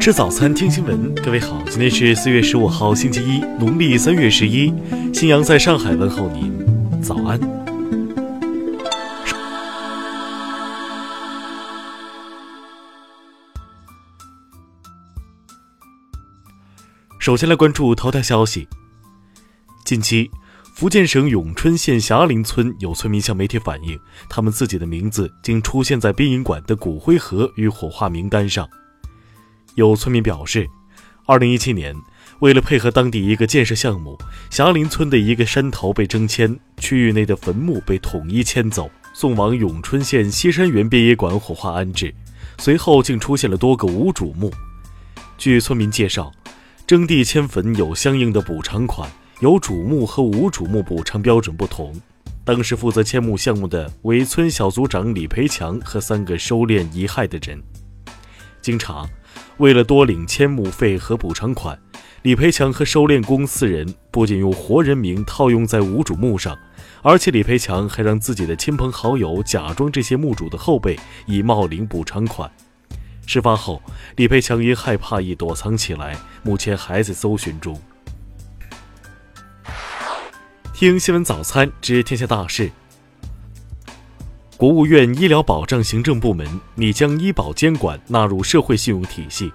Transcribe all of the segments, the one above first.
吃早餐，听新闻。各位好，今天是四月十五号，星期一，农历三月十一。新阳在上海问候您，早安。首先来关注头条消息。近期，福建省永春县霞林村有村民向媒体反映，他们自己的名字竟出现在殡仪馆的骨灰盒与火化名单上。有村民表示，二零一七年，为了配合当地一个建设项目，霞林村的一个山头被征迁，区域内的坟墓被统一迁走，送往永春县西山园殡仪馆火化安置。随后竟出现了多个无主墓。据村民介绍，征地迁坟有相应的补偿款，有主墓和无主墓补偿标准不同。当时负责迁墓项目的为村小组长李培强和三个收敛遗骸的人。经查。为了多领迁墓费和补偿款，李培强和收殓工四人不仅用活人名套用在无主墓上，而且李培强还让自己的亲朋好友假装这些墓主的后辈，以冒领补偿款。事发后，李培强因害怕已躲藏起来，目前还在搜寻中。听新闻早餐知天下大事。国务院医疗保障行政部门拟将医保监管纳入社会信用体系，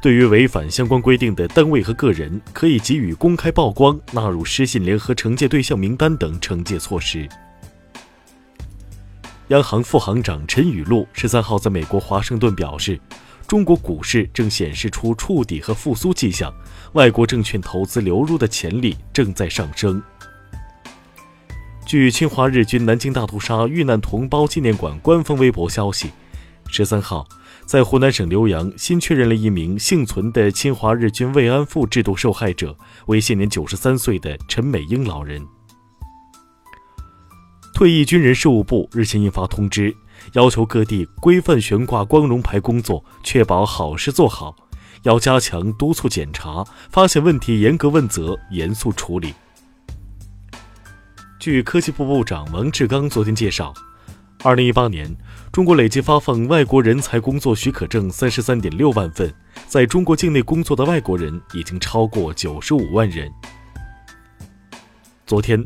对于违反相关规定的单位和个人，可以给予公开曝光、纳入失信联合惩戒对象名单等惩戒措施。央行副行长陈雨露十三号在美国华盛顿表示，中国股市正显示出触底和复苏迹象，外国证券投资流入的潜力正在上升。据侵华日军南京大屠杀遇难同胞纪念馆官方微博消息，十三号，在湖南省浏阳新确认了一名幸存的侵华日军慰安妇制度受害者，为现年九十三岁的陈美英老人。退役军人事务部日前印发通知，要求各地规范悬挂光荣牌工作，确保好事做好，要加强督促检查，发现问题严格问责，严肃处理。据科技部部长王志刚昨天介绍，二零一八年，中国累计发放外国人才工作许可证三十三点六万份，在中国境内工作的外国人已经超过九十五万人。昨天，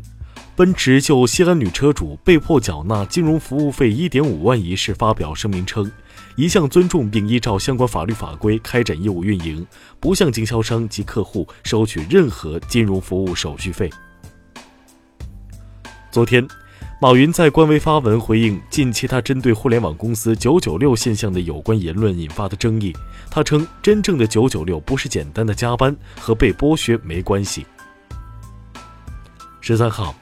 奔驰就西安女车主被迫缴纳金融服务费一点五万一事发表声明称，一向尊重并依照相关法律法规开展业务运营，不向经销商及客户收取任何金融服务手续费。昨天，马云在官微发文回应近期他针对互联网公司“九九六”现象的有关言论引发的争议。他称，真正的“九九六”不是简单的加班，和被剥削没关系。十三号，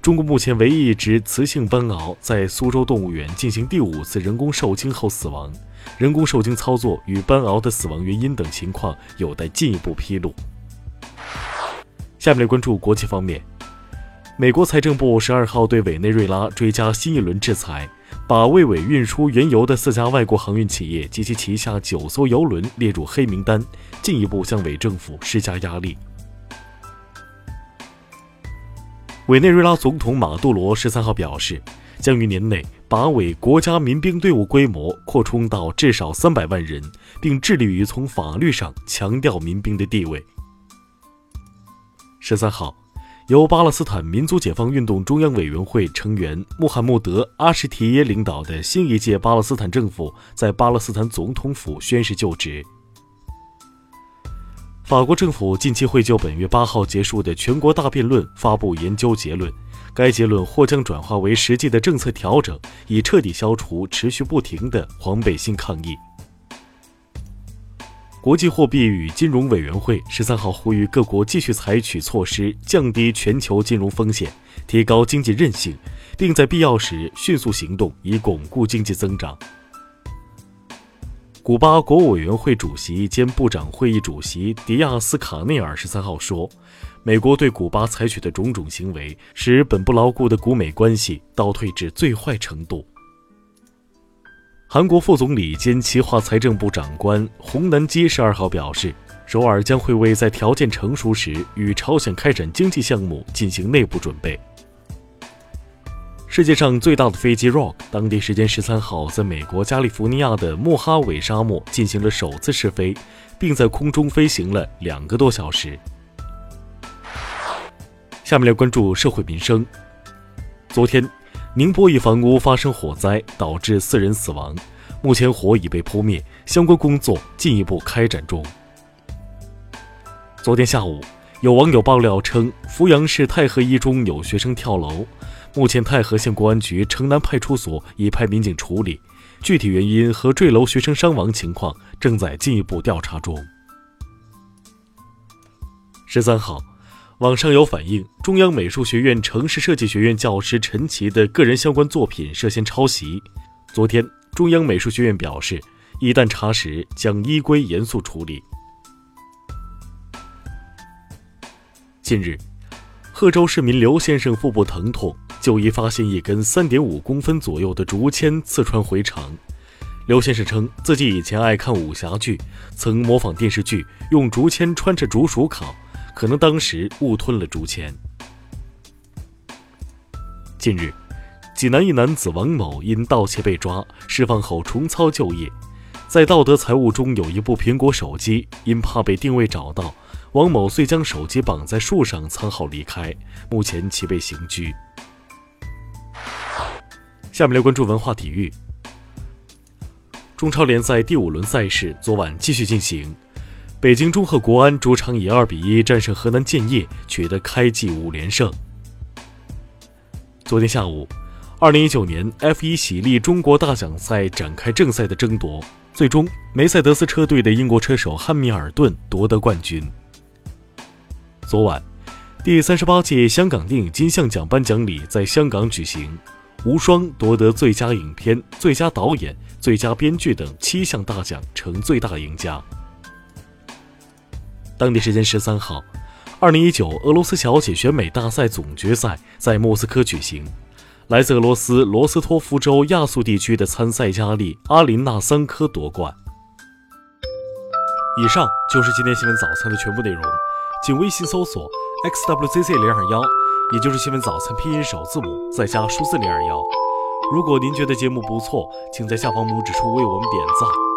中国目前唯一一只雌性斑鳌在苏州动物园进行第五次人工受精后死亡，人工受精操作与斑鳌的死亡原因等情况有待进一步披露。下面来关注国际方面。美国财政部十二号对委内瑞拉追加新一轮制裁，把为委运输原油的四家外国航运企业及其旗下九艘油轮列入黑名单，进一步向委政府施加压力。委内瑞拉总统马杜罗十三号表示，将于年内把委国家民兵队伍规模扩充到至少三百万人，并致力于从法律上强调民兵的地位。十三号。由巴勒斯坦民族解放运动中央委员会成员穆罕默德·阿什提耶领导的新一届巴勒斯坦政府在巴勒斯坦总统府宣誓就职。法国政府近期会就本月八号结束的全国大辩论发布研究结论，该结论或将转化为实际的政策调整，以彻底消除持续不停的黄背心抗议。国际货币与金融委员会十三号呼吁各国继续采取措施，降低全球金融风险，提高经济韧性，并在必要时迅速行动，以巩固经济增长。古巴国务委员会主席兼部长会议主席迪亚斯卡内尔十三号说：“美国对古巴采取的种种行为，使本不牢固的古美关系倒退至最坏程度。”韩国副总理兼企划财政部长官洪南基十二号表示，首尔将会为在条件成熟时与朝鲜开展经济项目进行内部准备。世界上最大的飞机 Rock，当地时间十三号在美国加利福尼亚的莫哈韦沙漠进行了首次试飞，并在空中飞行了两个多小时。下面来关注社会民生。昨天，宁波一房屋发生火灾，导致四人死亡，目前火已被扑灭，相关工作进一步开展中。昨天下午，有网友爆料称，阜阳市太和一中有学生跳楼。目前，太和县公安局城南派出所已派民警处理，具体原因和坠楼学生伤亡情况正在进一步调查中。十三号，网上有反映，中央美术学院城市设计学院教师陈奇的个人相关作品涉嫌抄袭。昨天，中央美术学院表示，一旦查实，将依规严肃处理。近日，贺州市民刘先生腹部疼痛。就医发现一根三点五公分左右的竹签刺穿回肠。刘先生称自己以前爱看武侠剧，曾模仿电视剧用竹签穿着竹鼠烤，可能当时误吞了竹签。近日，济南一男子王某因盗窃被抓，释放后重操旧业，在盗得财物中有一部苹果手机，因怕被定位找到，王某遂将手机绑在树上藏好离开，目前其被刑拘。下面来关注文化体育。中超联赛第五轮赛事昨晚继续进行，北京中赫国安主场以二比一战胜河南建业，取得开季五连胜。昨天下午，二零一九年 F 一喜力中国大奖赛展开正赛的争夺，最终梅赛德斯车队的英国车手汉密尔顿夺得冠军。昨晚，第三十八届香港电影金像奖颁奖礼在香港举行。无双夺得最佳影片、最佳导演、最佳编剧等七项大奖，成最大赢家。当地时间十三号，二零一九俄罗斯小姐选美大赛总决赛在莫斯科举行，来自俄罗斯罗斯托夫州亚速地区的参赛佳丽阿琳娜桑科夺冠。以上就是今天新闻早餐的全部内容，请微信搜索 xwzc 零二幺。也就是新闻早餐拼音首字母再加数字零二幺。如果您觉得节目不错，请在下方拇指处为我们点赞。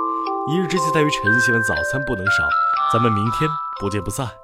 一日之计在于晨，新闻早餐不能少。咱们明天不见不散。